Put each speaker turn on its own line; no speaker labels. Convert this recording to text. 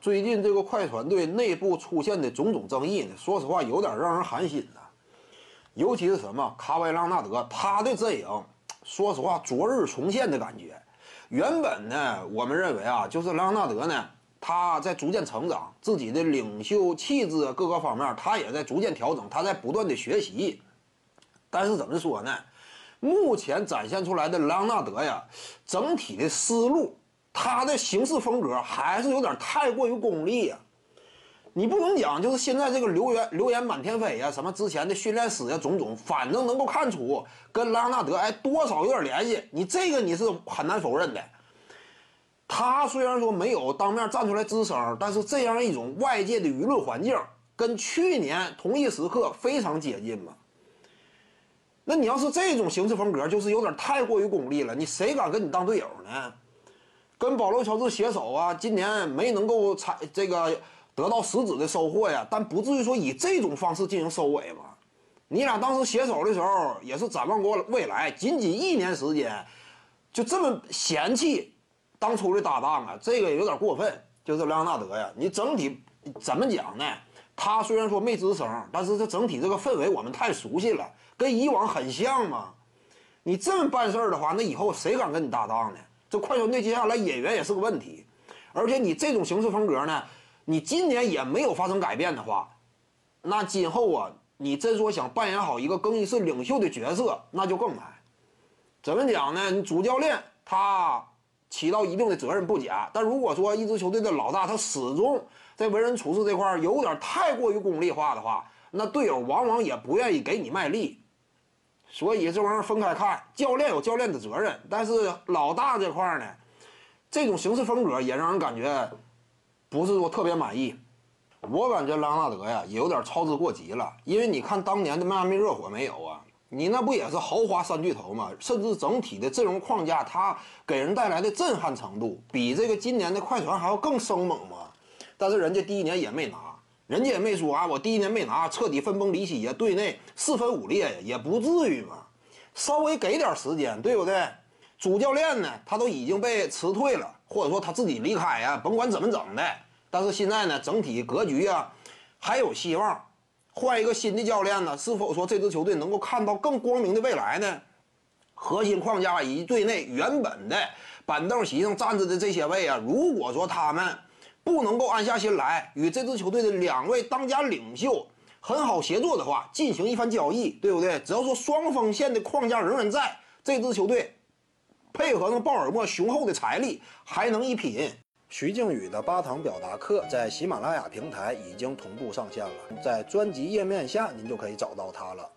最近这个快船队内部出现的种种争议呢，说实话有点让人寒心呐。尤其是什么卡瓦·朗纳德，他的阵营，说实话昨日重现的感觉。原本呢，我们认为啊，就是朗纳德呢，他在逐渐成长，自己的领袖气质各个方面，他也在逐渐调整，他在不断的学习。但是怎么说呢？目前展现出来的朗纳德呀，整体的思路，他的行事风格还是有点太过于功利呀。你不能讲，就是现在这个流言流言满天飞呀，什么之前的训练史呀，种种，反正能够看出跟拉纳德哎多少有点联系。你这个你是很难否认的。他虽然说没有当面站出来吱声，但是这样一种外界的舆论环境，跟去年同一时刻非常接近嘛。那你要是这种行事风格，就是有点太过于功利了。你谁敢跟你当队友呢？跟保罗·乔治携手啊，今年没能够采这个。得到实质的收获呀，但不至于说以这种方式进行收尾吧？你俩当时携手的时候也是展望过未来，仅仅一年时间，就这么嫌弃当初的搭档啊，这个有点过分。就是莱昂纳德呀，你整体怎么讲呢？他虽然说没吱声，但是这整体这个氛围我们太熟悉了，跟以往很像嘛。你这么办事儿的话，那以后谁敢跟你搭档呢？这快船队接下来演员也是个问题，而且你这种行事风格呢？你今年也没有发生改变的话，那今后啊，你真说想扮演好一个更衣室领袖的角色，那就更难。怎么讲呢？你主教练他起到一定的责任不假，但如果说一支球队的老大他始终在为人处事这块有点太过于功利化的话，那队友往往也不愿意给你卖力。所以这玩意儿分开看，教练有教练的责任，但是老大这块呢，这种行事风格也让人感觉。不是说特别满意，我感觉拉纳德呀也有点操之过急了。因为你看当年的迈阿密热火没有啊？你那不也是豪华三巨头吗？甚至整体的阵容框架，它给人带来的震撼程度，比这个今年的快船还要更生猛吗？但是人家第一年也没拿，人家也没说啊，我第一年没拿，彻底分崩离析呀，队内四分五裂呀，也不至于嘛。稍微给点时间，对不对？主教练呢，他都已经被辞退了。或者说他自己离开呀，甭管怎么整的，但是现在呢，整体格局啊还有希望，换一个新的教练呢，是否说这支球队能够看到更光明的未来呢？核心框架以及队内原本的板凳席上站着的这些位啊，如果说他们不能够安下心来与这支球队的两位当家领袖很好协作的话，进行一番交易，对不对？只要说双锋线的框架仍然在，这支球队。配合上鲍尔默雄厚的财力，还能一拼。徐静宇的八堂表达课在喜马拉雅平台已经同步上线了，在专辑页面下您就可以找到它了。